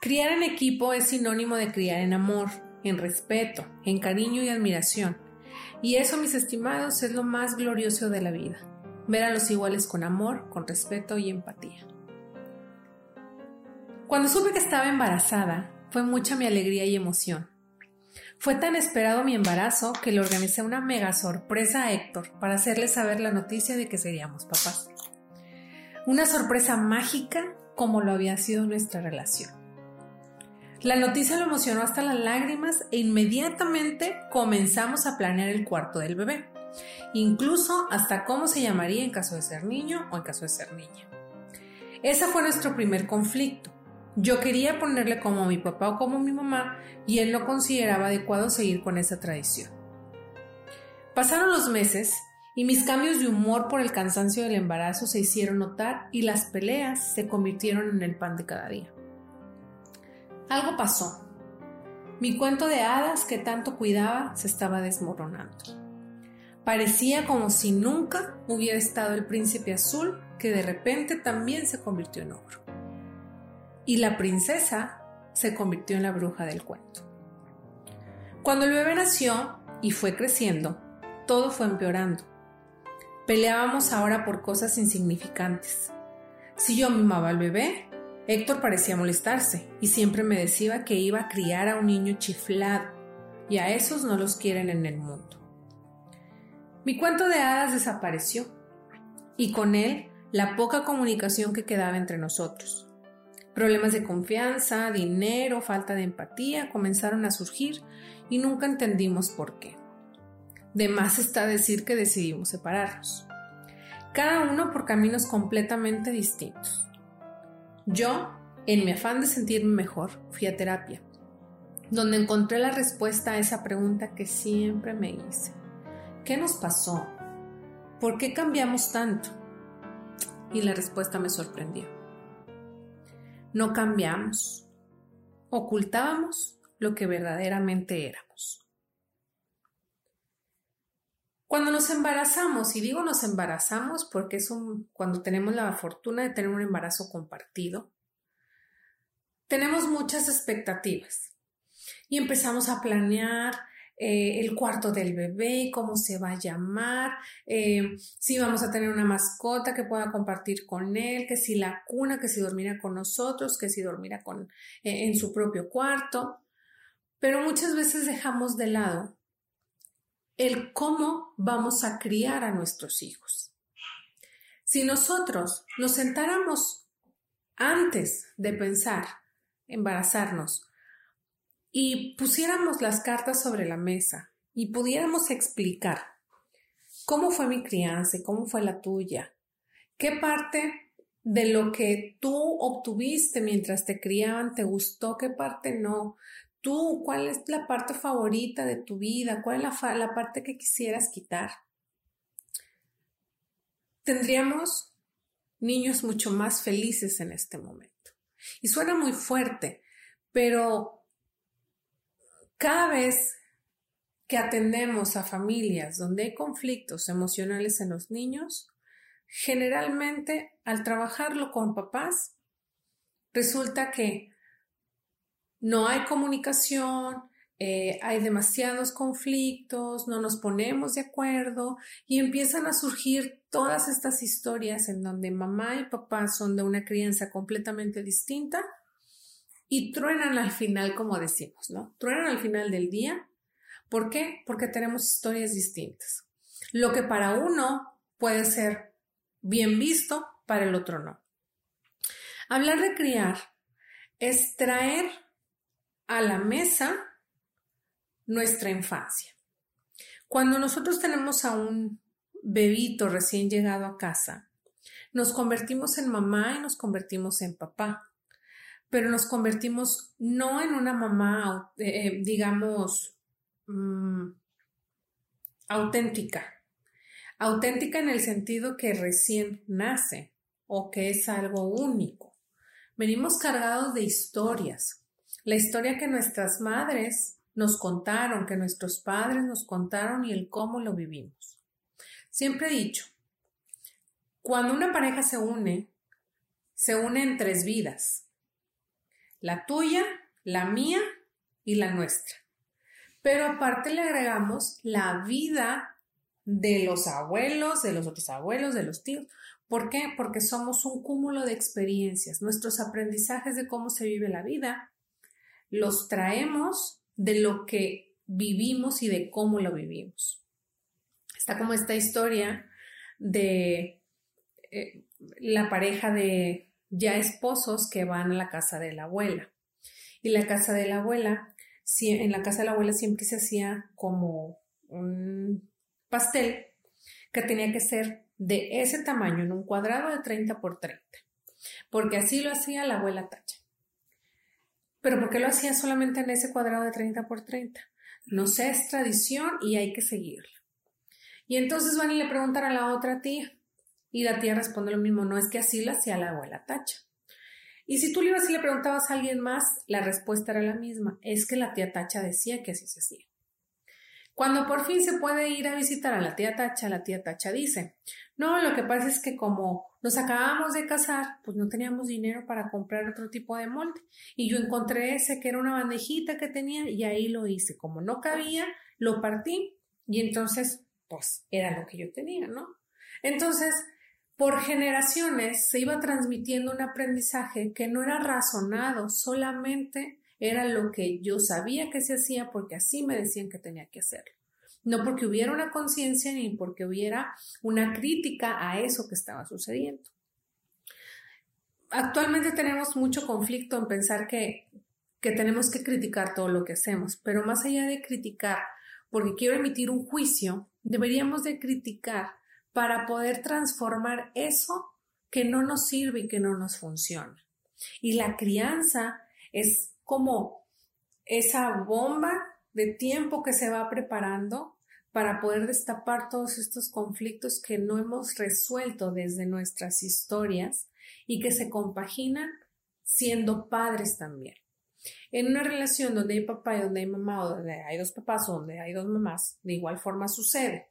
Criar en equipo es sinónimo de criar en amor, en respeto, en cariño y admiración. Y eso, mis estimados, es lo más glorioso de la vida. Ver a los iguales con amor, con respeto y empatía. Cuando supe que estaba embarazada, fue mucha mi alegría y emoción. Fue tan esperado mi embarazo que le organicé una mega sorpresa a Héctor para hacerle saber la noticia de que seríamos papás. Una sorpresa mágica como lo había sido nuestra relación. La noticia lo emocionó hasta las lágrimas e inmediatamente comenzamos a planear el cuarto del bebé, incluso hasta cómo se llamaría en caso de ser niño o en caso de ser niña. Ese fue nuestro primer conflicto. Yo quería ponerle como mi papá o como mi mamá y él no consideraba adecuado seguir con esa tradición. Pasaron los meses y mis cambios de humor por el cansancio del embarazo se hicieron notar y las peleas se convirtieron en el pan de cada día. Algo pasó. Mi cuento de hadas que tanto cuidaba se estaba desmoronando. Parecía como si nunca hubiera estado el príncipe azul que de repente también se convirtió en ogro y la princesa se convirtió en la bruja del cuento. Cuando el bebé nació y fue creciendo, todo fue empeorando. Peleábamos ahora por cosas insignificantes. Si yo mimaba al bebé, Héctor parecía molestarse y siempre me decía que iba a criar a un niño chiflado y a esos no los quieren en el mundo. Mi cuento de hadas desapareció y con él la poca comunicación que quedaba entre nosotros. Problemas de confianza, dinero, falta de empatía comenzaron a surgir y nunca entendimos por qué. De más está decir que decidimos separarnos. Cada uno por caminos completamente distintos. Yo, en mi afán de sentirme mejor, fui a terapia, donde encontré la respuesta a esa pregunta que siempre me hice. ¿Qué nos pasó? ¿Por qué cambiamos tanto? Y la respuesta me sorprendió no cambiamos, ocultábamos lo que verdaderamente éramos. Cuando nos embarazamos, y digo nos embarazamos porque es un, cuando tenemos la fortuna de tener un embarazo compartido, tenemos muchas expectativas y empezamos a planear eh, el cuarto del bebé, cómo se va a llamar, eh, si vamos a tener una mascota que pueda compartir con él, que si la cuna, que si dormirá con nosotros, que si dormirá con, eh, en su propio cuarto. Pero muchas veces dejamos de lado el cómo vamos a criar a nuestros hijos. Si nosotros nos sentáramos antes de pensar embarazarnos y pusiéramos las cartas sobre la mesa y pudiéramos explicar cómo fue mi crianza y cómo fue la tuya, qué parte de lo que tú obtuviste mientras te criaban te gustó, qué parte no, tú, cuál es la parte favorita de tu vida, cuál es la, la parte que quisieras quitar. Tendríamos niños mucho más felices en este momento. Y suena muy fuerte, pero cada vez que atendemos a familias donde hay conflictos emocionales en los niños, generalmente al trabajarlo con papás, resulta que no hay comunicación, eh, hay demasiados conflictos, no nos ponemos de acuerdo y empiezan a surgir todas estas historias en donde mamá y papá son de una crianza completamente distinta y truenan al final, como decimos, ¿no? Truenan al final del día. ¿Por qué? Porque tenemos historias distintas. Lo que para uno puede ser bien visto, para el otro no. Hablar de criar es traer a la mesa nuestra infancia. Cuando nosotros tenemos a un bebito recién llegado a casa, nos convertimos en mamá y nos convertimos en papá pero nos convertimos no en una mamá, eh, eh, digamos, mm, auténtica. Auténtica en el sentido que recién nace o que es algo único. Venimos cargados de historias. La historia que nuestras madres nos contaron, que nuestros padres nos contaron y el cómo lo vivimos. Siempre he dicho, cuando una pareja se une, se une en tres vidas la tuya, la mía y la nuestra. Pero aparte le agregamos la vida de los abuelos, de los otros abuelos, de los tíos. ¿Por qué? Porque somos un cúmulo de experiencias. Nuestros aprendizajes de cómo se vive la vida los traemos de lo que vivimos y de cómo lo vivimos. Está como esta historia de eh, la pareja de ya esposos que van a la casa de la abuela. Y la casa de la abuela, en la casa de la abuela siempre se hacía como un pastel que tenía que ser de ese tamaño, en un cuadrado de 30 por 30, porque así lo hacía la abuela Tacha. Pero ¿por qué lo hacía solamente en ese cuadrado de 30 por 30? No sé, es tradición y hay que seguirla. Y entonces van y le preguntan a la otra tía. Y la tía responde lo mismo, no es que así lo hacía la abuela Tacha. Y si tú le ibas y le preguntabas a alguien más, la respuesta era la misma, es que la tía Tacha decía que así se hacía. Cuando por fin se puede ir a visitar a la tía Tacha, la tía Tacha dice, no, lo que pasa es que como nos acabamos de casar, pues no teníamos dinero para comprar otro tipo de molde. Y yo encontré ese que era una bandejita que tenía y ahí lo hice. Como no cabía, lo partí y entonces, pues era lo que yo tenía, ¿no? Entonces, por generaciones se iba transmitiendo un aprendizaje que no era razonado, solamente era lo que yo sabía que se hacía porque así me decían que tenía que hacerlo. No porque hubiera una conciencia ni porque hubiera una crítica a eso que estaba sucediendo. Actualmente tenemos mucho conflicto en pensar que, que tenemos que criticar todo lo que hacemos, pero más allá de criticar, porque quiero emitir un juicio, deberíamos de criticar para poder transformar eso que no nos sirve y que no nos funciona. Y la crianza es como esa bomba de tiempo que se va preparando para poder destapar todos estos conflictos que no hemos resuelto desde nuestras historias y que se compaginan siendo padres también. En una relación donde hay papá y donde hay mamá, o donde hay dos papás o donde hay dos mamás, de igual forma sucede.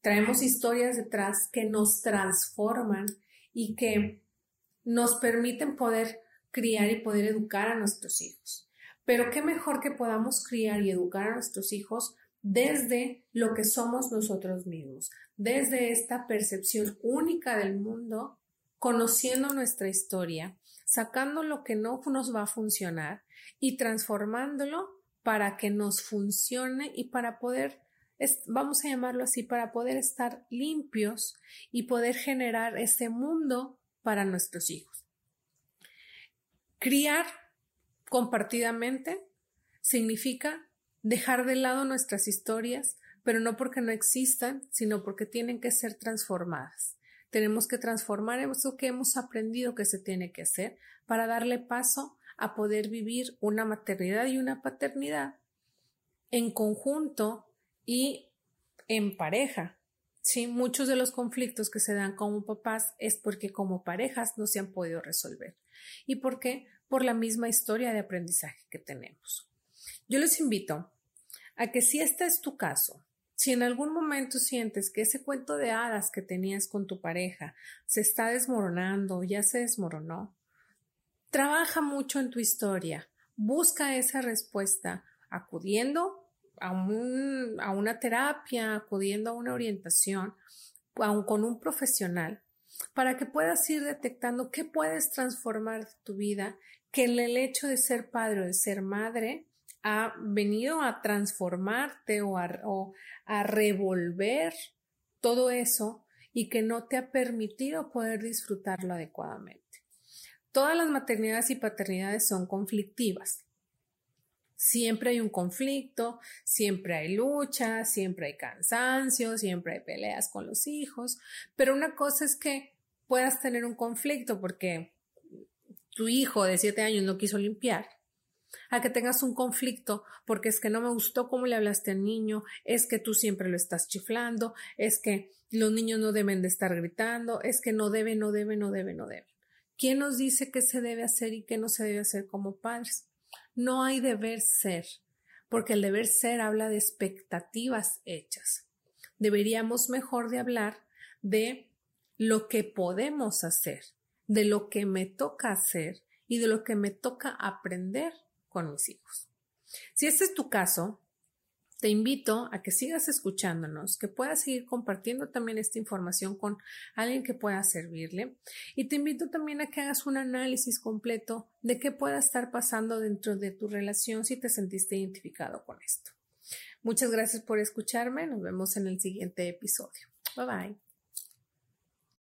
Traemos historias detrás que nos transforman y que nos permiten poder criar y poder educar a nuestros hijos. Pero qué mejor que podamos criar y educar a nuestros hijos desde lo que somos nosotros mismos, desde esta percepción única del mundo, conociendo nuestra historia, sacando lo que no nos va a funcionar y transformándolo para que nos funcione y para poder, vamos a llamarlo así, para poder estar limpios y poder generar ese mundo para nuestros hijos. Criar compartidamente significa dejar de lado nuestras historias, pero no porque no existan, sino porque tienen que ser transformadas. Tenemos que transformar eso que hemos aprendido que se tiene que hacer para darle paso a poder vivir una maternidad y una paternidad en conjunto y en pareja. Sí, muchos de los conflictos que se dan como papás es porque como parejas no se han podido resolver. ¿Y por qué? Por la misma historia de aprendizaje que tenemos. Yo les invito a que si este es tu caso, si en algún momento sientes que ese cuento de hadas que tenías con tu pareja se está desmoronando, ya se desmoronó, trabaja mucho en tu historia, busca esa respuesta acudiendo a, una terapia, acudiendo a una orientación, aun con un profesional para que puedas ir detectando qué puedes transformar tu vida, que el hecho de ser padre o de ser madre ha venido a transformarte o a, o a revolver todo eso y que no te ha permitido poder disfrutarlo adecuadamente. Todas las maternidades y paternidades son conflictivas. Siempre hay un conflicto, siempre hay lucha, siempre hay cansancio, siempre hay peleas con los hijos, pero una cosa es que puedas tener un conflicto porque tu hijo de siete años no quiso limpiar, a que tengas un conflicto porque es que no me gustó cómo le hablaste al niño, es que tú siempre lo estás chiflando, es que los niños no deben de estar gritando, es que no debe, no debe, no debe, no debe. ¿Quién nos dice qué se debe hacer y qué no se debe hacer como padres? No hay deber ser, porque el deber ser habla de expectativas hechas. Deberíamos mejor de hablar de lo que podemos hacer, de lo que me toca hacer y de lo que me toca aprender con mis hijos. Si este es tu caso, te invito a que sigas escuchándonos, que puedas seguir compartiendo también esta información con alguien que pueda servirle. Y te invito también a que hagas un análisis completo de qué pueda estar pasando dentro de tu relación si te sentiste identificado con esto. Muchas gracias por escucharme. Nos vemos en el siguiente episodio. Bye bye.